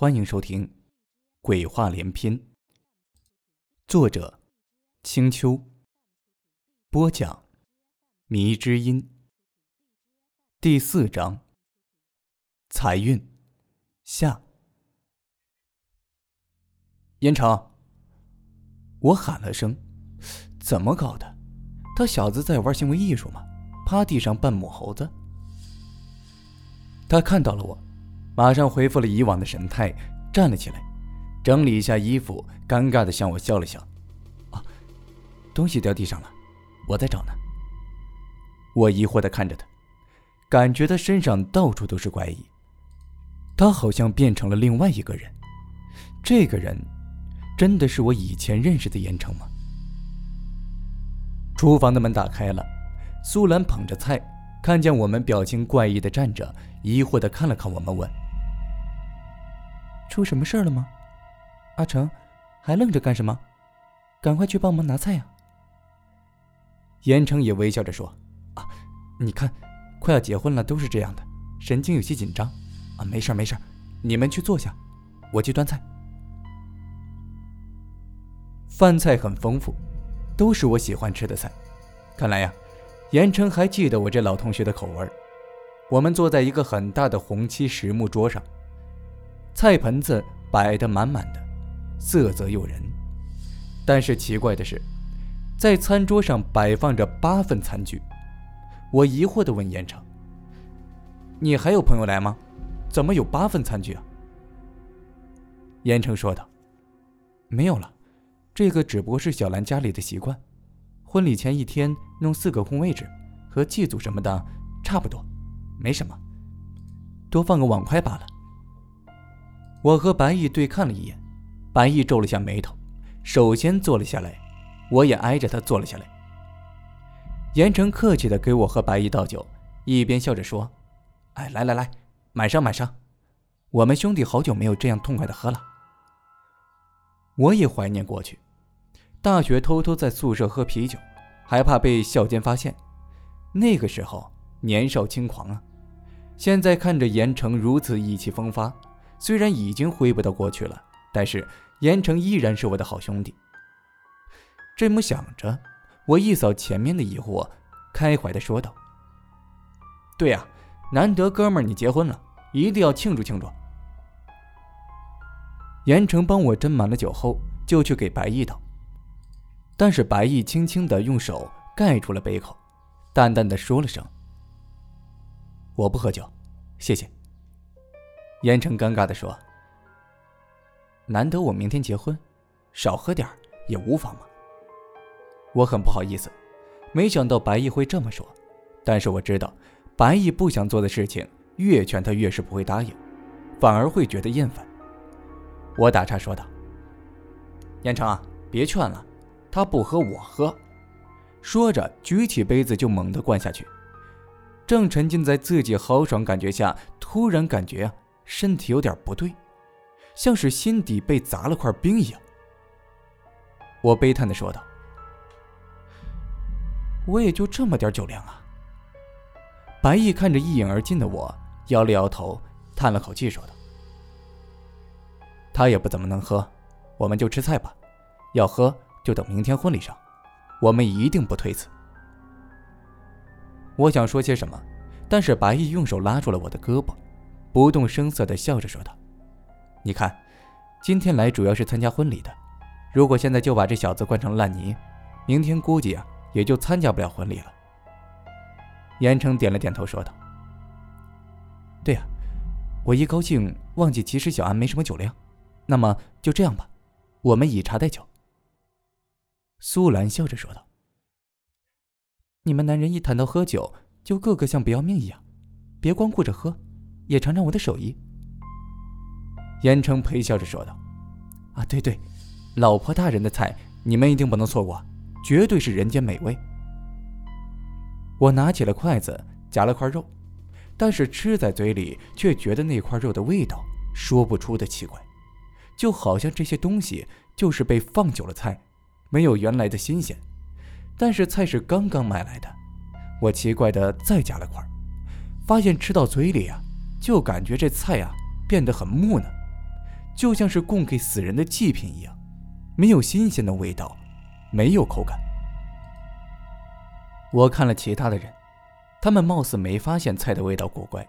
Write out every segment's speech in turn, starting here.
欢迎收听《鬼话连篇》，作者：青秋，播讲：迷之音。第四章：财运下。严城，我喊了声：“怎么搞的？他小子在玩行为艺术吗？”趴地上扮母猴子。他看到了我。马上恢复了以往的神态，站了起来，整理一下衣服，尴尬的向我笑了笑。啊，东西掉地上了，我在找呢。我疑惑的看着他，感觉他身上到处都是怪异。他好像变成了另外一个人。这个人，真的是我以前认识的严城吗？厨房的门打开了，苏兰捧着菜，看见我们表情怪异的站着，疑惑的看了看我们，问。出什么事儿了吗？阿成，还愣着干什么？赶快去帮忙拿菜呀！严成也微笑着说：“啊，你看，快要结婚了，都是这样的，神经有些紧张。啊，没事没事，你们去坐下，我去端菜。”饭菜很丰富，都是我喜欢吃的菜。看来呀，严成还记得我这老同学的口味我们坐在一个很大的红漆实木桌上。菜盆子摆得满满的，色泽诱人。但是奇怪的是，在餐桌上摆放着八份餐具。我疑惑地问严成：“你还有朋友来吗？怎么有八份餐具啊？”严城说道：“没有了，这个只不过是小兰家里的习惯。婚礼前一天弄四个空位置，和祭祖什么的差不多，没什么，多放个碗筷罢了。”我和白毅对看了一眼，白毅皱了下眉头，首先坐了下来，我也挨着他坐了下来。严城客气的给我和白毅倒酒，一边笑着说：“哎，来来来，满上满上，我们兄弟好久没有这样痛快的喝了。”我也怀念过去，大学偷偷在宿舍喝啤酒，还怕被校监发现，那个时候年少轻狂啊！现在看着严城如此意气风发。虽然已经回不到过去了，但是严城依然是我的好兄弟。这么想着，我一扫前面的疑惑，开怀的说道：“对呀，难得哥们儿你结婚了，一定要庆祝庆祝。”严城帮我斟满了酒后，就去给白毅倒。但是白毅轻轻的用手盖住了杯口，淡淡的说了声：“我不喝酒，谢谢。”严成尴尬的说：“难得我明天结婚，少喝点也无妨嘛。”我很不好意思，没想到白毅会这么说，但是我知道，白毅不想做的事情，越劝他越是不会答应，反而会觉得厌烦。我打岔说道：“严成啊，别劝了，他不喝我喝。”说着举起杯子就猛地灌下去，正沉浸在自己豪爽感觉下，突然感觉。身体有点不对，像是心底被砸了块冰一样。我悲叹的说道：“我也就这么点酒量啊。”白毅看着一饮而尽的我，摇了摇头，叹了口气说道：“他也不怎么能喝，我们就吃菜吧。要喝就等明天婚礼上，我们一定不推辞。”我想说些什么，但是白毅用手拉住了我的胳膊。不动声色的笑着说道：“你看，今天来主要是参加婚礼的。如果现在就把这小子灌成烂泥，明天估计啊也就参加不了婚礼了。”严成点了点头说道：“对呀，我一高兴忘记，其实小安没什么酒量。那么就这样吧，我们以茶代酒。”苏兰笑着说道：“你们男人一谈到喝酒，就个个像不要命一样，别光顾着喝。”也尝尝我的手艺。”严成陪笑着说道，“啊，对对，老婆大人的菜你们一定不能错过，绝对是人间美味。”我拿起了筷子夹了块肉，但是吃在嘴里却觉得那块肉的味道说不出的奇怪，就好像这些东西就是被放久了菜，没有原来的新鲜。但是菜是刚刚买来的，我奇怪的再夹了块，发现吃到嘴里啊。就感觉这菜呀变得很木讷，就像是供给死人的祭品一样，没有新鲜的味道，没有口感。我看了其他的人，他们貌似没发现菜的味道古怪，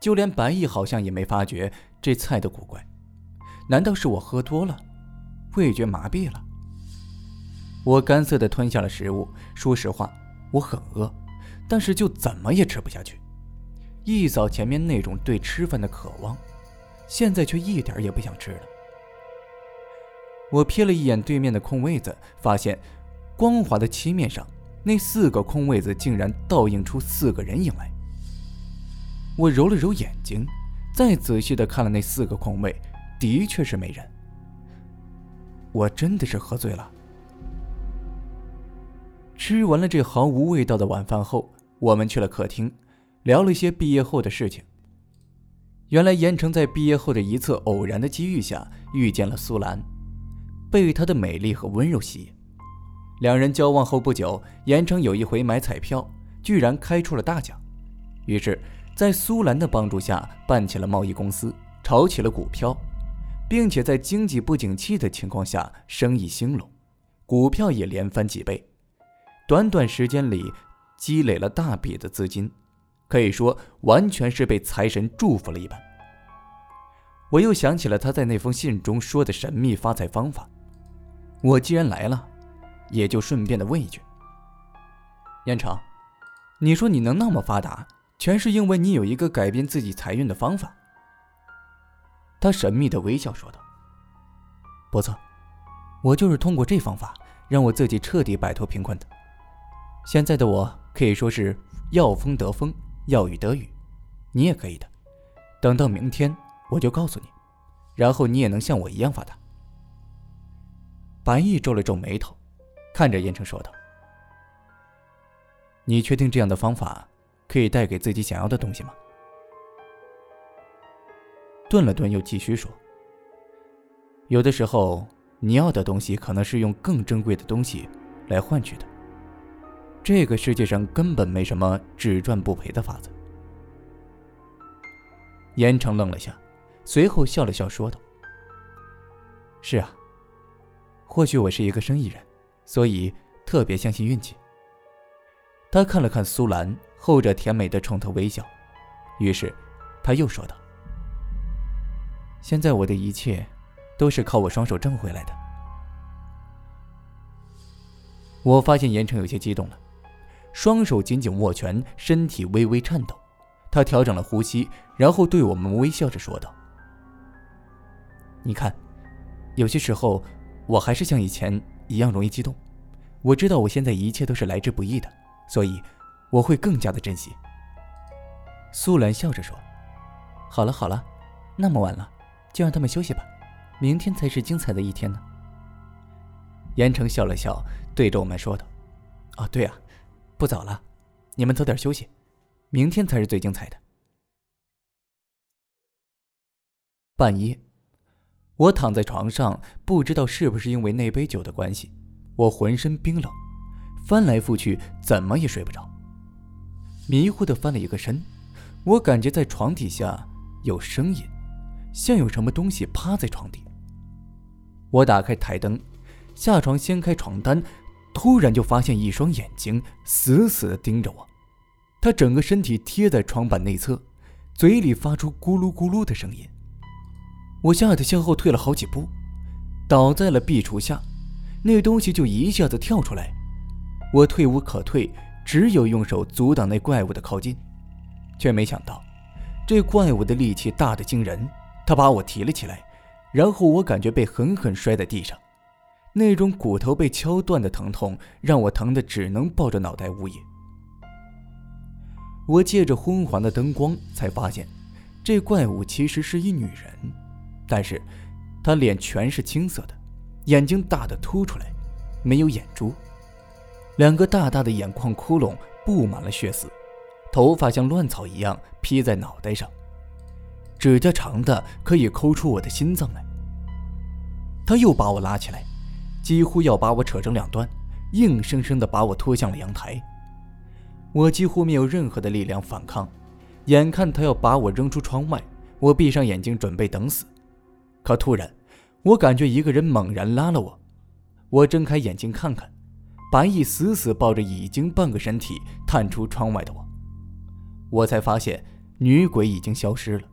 就连白毅好像也没发觉这菜的古怪。难道是我喝多了，味觉麻痹了？我干涩的吞下了食物。说实话，我很饿，但是就怎么也吃不下去。一扫前面那种对吃饭的渴望，现在却一点也不想吃了。我瞥了一眼对面的空位子，发现光滑的漆面上。那四个空位子竟然倒映出四个人影来。我揉了揉眼睛，再仔细的看了那四个空位，的确是没人。我真的是喝醉了。吃完了这毫无味道的晚饭后，我们去了客厅，聊了些毕业后的事情。原来严城在毕业后的一次偶然的机遇下遇见了苏兰，被她的美丽和温柔吸引。两人交往后不久，严城有一回买彩票，居然开出了大奖，于是，在苏兰的帮助下办起了贸易公司，炒起了股票，并且在经济不景气的情况下生意兴隆，股票也连翻几倍，短短时间里积累了大笔的资金，可以说完全是被财神祝福了一般。我又想起了他在那封信中说的神秘发财方法，我既然来了。也就顺便的问一句：“燕城，你说你能那么发达，全是因为你有一个改变自己财运的方法。”他神秘的微笑说道：“不错，我就是通过这方法让我自己彻底摆脱贫困的。现在的我可以说是要风得风，要雨得雨，你也可以的。等到明天，我就告诉你，然后你也能像我一样发达。”白毅皱了皱眉头。看着燕城说道：“你确定这样的方法可以带给自己想要的东西吗？”顿了顿，又继续说：“有的时候，你要的东西可能是用更珍贵的东西来换取的。这个世界上根本没什么只赚不赔的法子。”严城愣了下，随后笑了笑说道：“是啊，或许我是一个生意人。”所以特别相信运气。他看了看苏兰，后者甜美的冲他微笑，于是他又说道：“现在我的一切都是靠我双手挣回来的。”我发现严城有些激动了，双手紧紧握拳，身体微微颤抖。他调整了呼吸，然后对我们微笑着说道：“你看，有些时候我还是像以前。”一样容易激动，我知道我现在一切都是来之不易的，所以我会更加的珍惜。苏兰笑着说：“好了好了，那么晚了，就让他们休息吧，明天才是精彩的一天呢。”严城笑了笑，对着我们说道：“哦，对啊，不早了，你们早点休息，明天才是最精彩的。”半夜。我躺在床上，不知道是不是因为那杯酒的关系，我浑身冰冷，翻来覆去怎么也睡不着。迷糊的翻了一个身，我感觉在床底下有声音，像有什么东西趴在床底。我打开台灯，下床掀开床单，突然就发现一双眼睛死死地盯着我，他整个身体贴在床板内侧，嘴里发出咕噜咕噜的声音。我吓得向后退了好几步，倒在了壁橱下，那东西就一下子跳出来，我退无可退，只有用手阻挡那怪物的靠近，却没想到，这怪物的力气大得惊人，他把我提了起来，然后我感觉被狠狠摔在地上，那种骨头被敲断的疼痛让我疼得只能抱着脑袋呜咽。我借着昏黄的灯光才发现，这怪物其实是一女人。但是，她脸全是青色的，眼睛大的凸出来，没有眼珠，两个大大的眼眶窟窿布满了血丝，头发像乱草一样披在脑袋上，指甲长的可以抠出我的心脏来。他又把我拉起来，几乎要把我扯成两段，硬生生的把我拖向了阳台。我几乎没有任何的力量反抗，眼看他要把我扔出窗外，我闭上眼睛准备等死。可突然，我感觉一个人猛然拉了我，我睁开眼睛看看，白毅死死抱着已经半个身体探出窗外的我，我才发现女鬼已经消失了，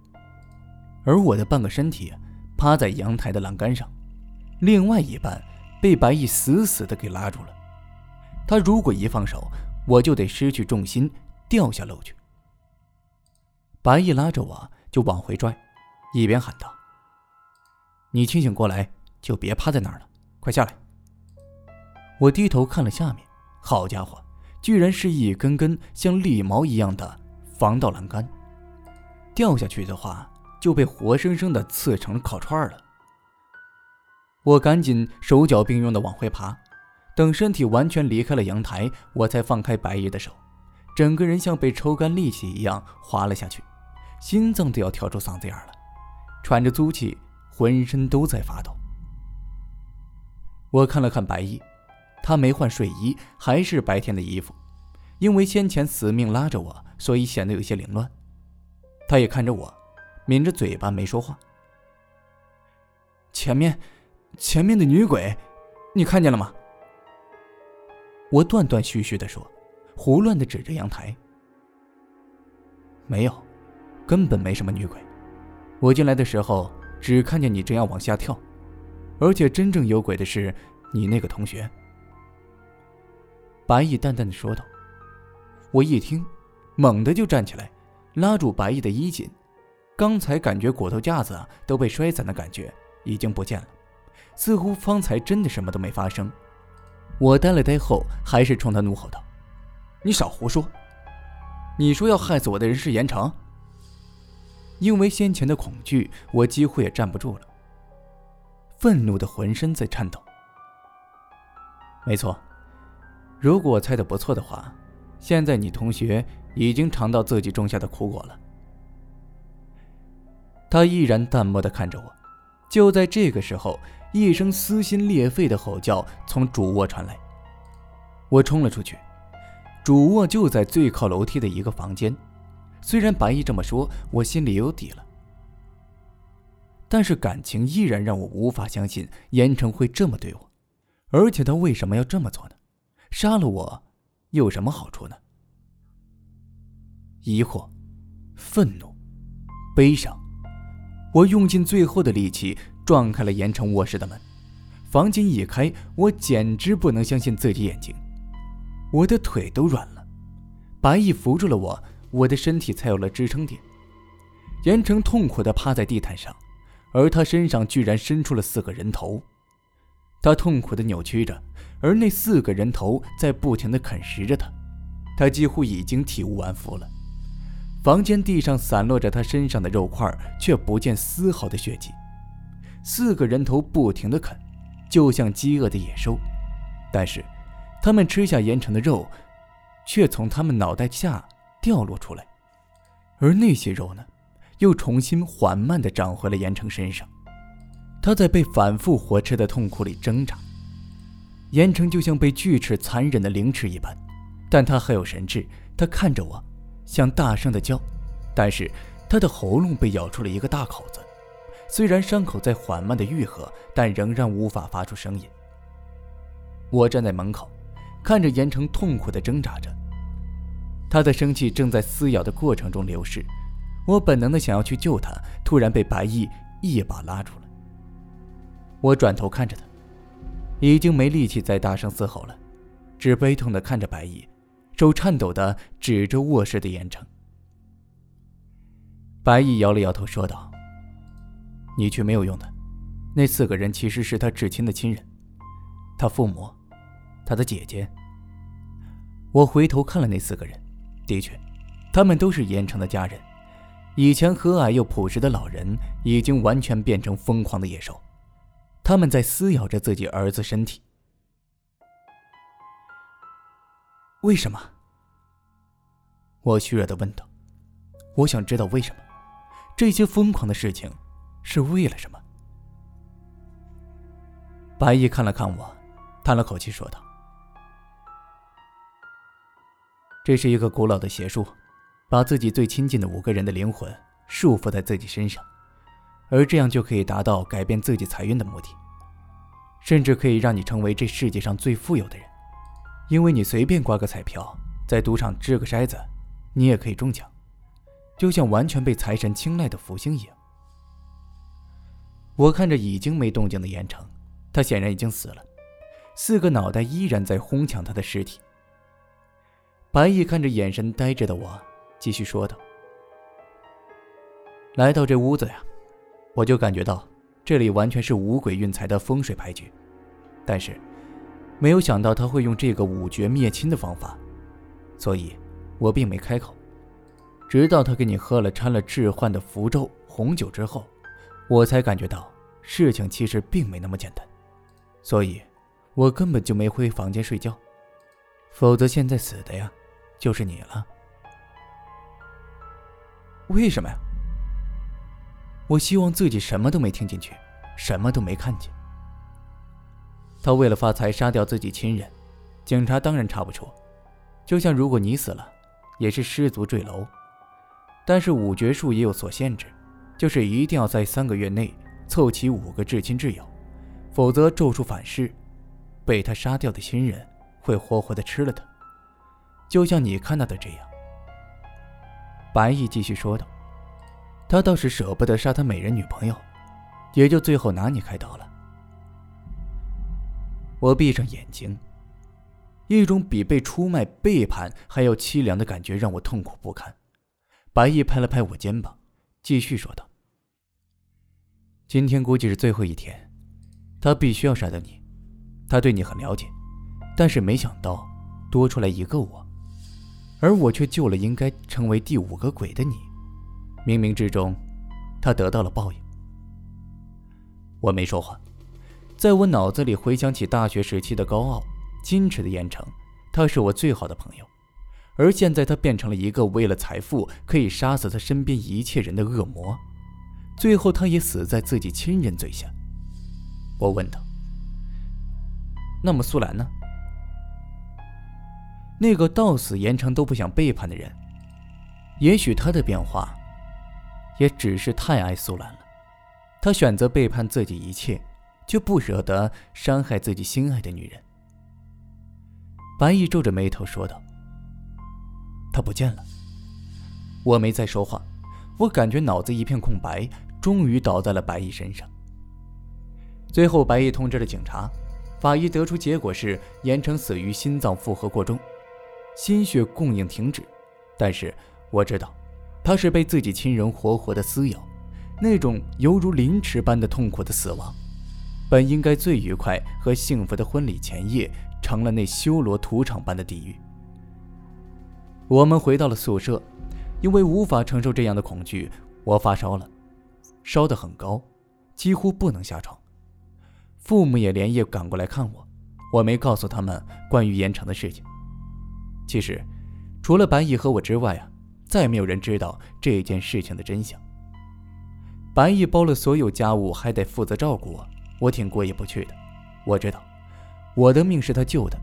而我的半个身体趴在阳台的栏杆上，另外一半被白毅死死的给拉住了。他如果一放手，我就得失去重心掉下楼去。白毅拉着我就往回拽，一边喊道。你清醒过来，就别趴在那儿了，快下来！我低头看了下面，好家伙，居然是一根根像利毛一样的防盗栏杆，掉下去的话就被活生生的刺成了烤串了。我赶紧手脚并用的往回爬，等身体完全离开了阳台，我才放开白衣的手，整个人像被抽干力气一样滑了下去，心脏都要跳出嗓子眼了，喘着粗气。浑身都在发抖。我看了看白衣，他没换睡衣，还是白天的衣服。因为先前死命拉着我，所以显得有些凌乱。他也看着我，抿着嘴巴没说话。前面，前面的女鬼，你看见了吗？我断断续续的说，胡乱的指着阳台。没有，根本没什么女鬼。我进来的时候。只看见你正要往下跳，而且真正有鬼的是你那个同学。”白毅淡淡的说道。我一听，猛地就站起来，拉住白毅的衣襟。刚才感觉骨头架子都被摔散的感觉已经不见了，似乎方才真的什么都没发生。我呆了呆后，还是冲他怒吼道：“你少胡说！你说要害死我的人是严成？”因为先前的恐惧，我几乎也站不住了，愤怒的浑身在颤抖。没错，如果我猜的不错的话，现在你同学已经尝到自己种下的苦果了。他依然淡漠的看着我。就在这个时候，一声撕心裂肺的吼叫从主卧传来，我冲了出去。主卧就在最靠楼梯的一个房间。虽然白衣这么说，我心里有底了，但是感情依然让我无法相信严城会这么对我，而且他为什么要这么做呢？杀了我有什么好处呢？疑惑、愤怒、悲伤，我用尽最后的力气撞开了严城卧室的门。房间一开，我简直不能相信自己眼睛，我的腿都软了。白毅扶住了我。我的身体才有了支撑点。严城痛苦地趴在地毯上，而他身上居然伸出了四个人头。他痛苦地扭曲着，而那四个人头在不停地啃食着他。他几乎已经体无完肤了。房间地上散落着他身上的肉块，却不见丝毫的血迹。四个人头不停地啃，就像饥饿的野兽。但是，他们吃下严城的肉，却从他们脑袋下。掉落出来，而那些肉呢，又重新缓慢地长回了严城身上。他在被反复活吃的痛苦里挣扎，严城就像被锯齿残忍的凌迟一般，但他还有神智。他看着我，想大声的叫，但是他的喉咙被咬出了一个大口子。虽然伤口在缓慢的愈合，但仍然无法发出声音。我站在门口，看着严城痛苦地挣扎着。他的生气正在撕咬的过程中流逝，我本能的想要去救他，突然被白毅一把拉住了。我转头看着他，已经没力气再大声嘶吼了，只悲痛的看着白毅，手颤抖的指着卧室的严城。白毅摇了摇头，说道：“你去没有用的，那四个人其实是他至亲的亲人，他父母，他的姐姐。”我回头看了那四个人。的确，他们都是严城的家人。以前和蔼又朴实的老人，已经完全变成疯狂的野兽。他们在撕咬着自己儿子身体。为什么？我虚弱的问道。我想知道为什么，这些疯狂的事情是为了什么？白毅看了看我，叹了口气说道。这是一个古老的邪术，把自己最亲近的五个人的灵魂束缚在自己身上，而这样就可以达到改变自己财运的目的，甚至可以让你成为这世界上最富有的人，因为你随便刮个彩票，在赌场掷个筛子，你也可以中奖，就像完全被财神青睐的福星一样。我看着已经没动静的严城，他显然已经死了，四个脑袋依然在哄抢他的尸体。白毅看着眼神呆滞的我，继续说道：“来到这屋子呀。”我就感觉到，这里完全是五鬼运财的风水牌局，但是，没有想到他会用这个五绝灭亲的方法，所以，我并没开口。直到他给你喝了掺了致幻的符咒红酒之后，我才感觉到事情其实并没那么简单，所以，我根本就没回房间睡觉，否则现在死的呀，就是你了。为什么呀？我希望自己什么都没听进去，什么都没看见。他为了发财杀掉自己亲人，警察当然查不出。就像如果你死了，也是失足坠楼。但是五绝术也有所限制，就是一定要在三个月内凑齐五个至亲挚友，否则咒术反噬，被他杀掉的亲人会活活的吃了他。就像你看到的这样。白毅继续说道。他倒是舍不得杀他美人女朋友，也就最后拿你开刀了。我闭上眼睛，一种比被出卖、背叛还要凄凉的感觉让我痛苦不堪。白毅拍了拍我肩膀，继续说道：“今天估计是最后一天，他必须要杀掉你。他对你很了解，但是没想到多出来一个我，而我却救了应该成为第五个鬼的你。”冥冥之中，他得到了报应。我没说话，在我脑子里回想起大学时期的高傲、矜持的严城，他是我最好的朋友，而现在他变成了一个为了财富可以杀死他身边一切人的恶魔，最后他也死在自己亲人嘴下。我问道：“那么苏兰呢？那个到死严城都不想背叛的人，也许他的变化……”也只是太爱苏兰了，他选择背叛自己一切，却不舍得伤害自己心爱的女人。白毅皱着眉头说道：“他不见了。”我没再说话，我感觉脑子一片空白，终于倒在了白毅身上。最后，白毅通知了警察，法医得出结果是严成死于心脏负荷过重，心血供应停止。但是我知道。他是被自己亲人活活的撕咬，那种犹如凌迟般的痛苦的死亡，本应该最愉快和幸福的婚礼前夜，成了那修罗屠场般的地狱。我们回到了宿舍，因为无法承受这样的恐惧，我发烧了，烧得很高，几乎不能下床。父母也连夜赶过来看我，我没告诉他们关于盐城的事情。其实，除了白毅和我之外啊。再没有人知道这件事情的真相。白毅包了所有家务，还得负责照顾我，我挺过意不去的。我知道，我的命是他救的。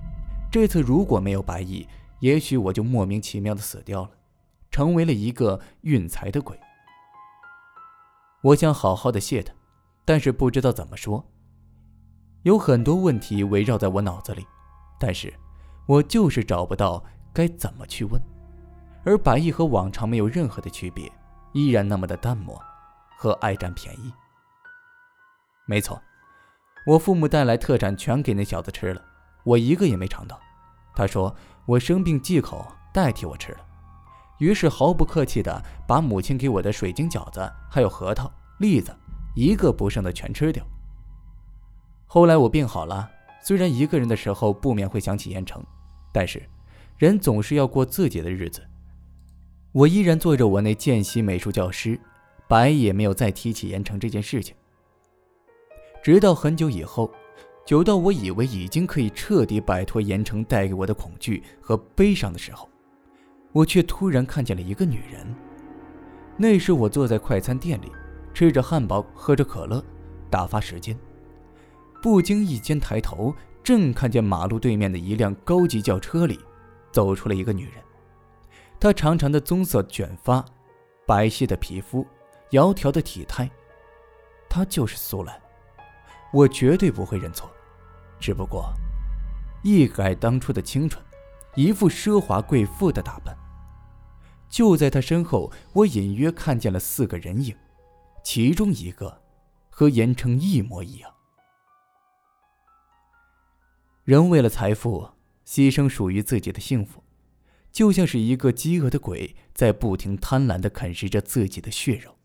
这次如果没有白毅，也许我就莫名其妙的死掉了，成为了一个运财的鬼。我想好好的谢他，但是不知道怎么说。有很多问题围绕在我脑子里，但是我就是找不到该怎么去问。而白毅和往常没有任何的区别，依然那么的淡漠和爱占便宜。没错，我父母带来特产全给那小子吃了，我一个也没尝到。他说我生病忌口，代替我吃了。于是毫不客气的把母亲给我的水晶饺子还有核桃、栗子一个不剩的全吃掉。后来我病好了，虽然一个人的时候不免会想起盐城，但是人总是要过自己的日子。我依然做着我那见习美术教师，白也没有再提起盐城这件事情。直到很久以后，久到我以为已经可以彻底摆脱盐城带给我的恐惧和悲伤的时候，我却突然看见了一个女人。那时我坐在快餐店里，吃着汉堡，喝着可乐，打发时间。不经意间抬头，正看见马路对面的一辆高级轿车里，走出了一个女人。她长长的棕色卷发，白皙的皮肤，窈窕的体态，她就是苏兰，我绝对不会认错。只不过，一改当初的清纯，一副奢华贵妇的打扮。就在他身后，我隐约看见了四个人影，其中一个和严城一模一样。人为了财富牺牲属于自己的幸福，就像是一个饥饿的鬼在不停贪婪的啃食着自己的血肉。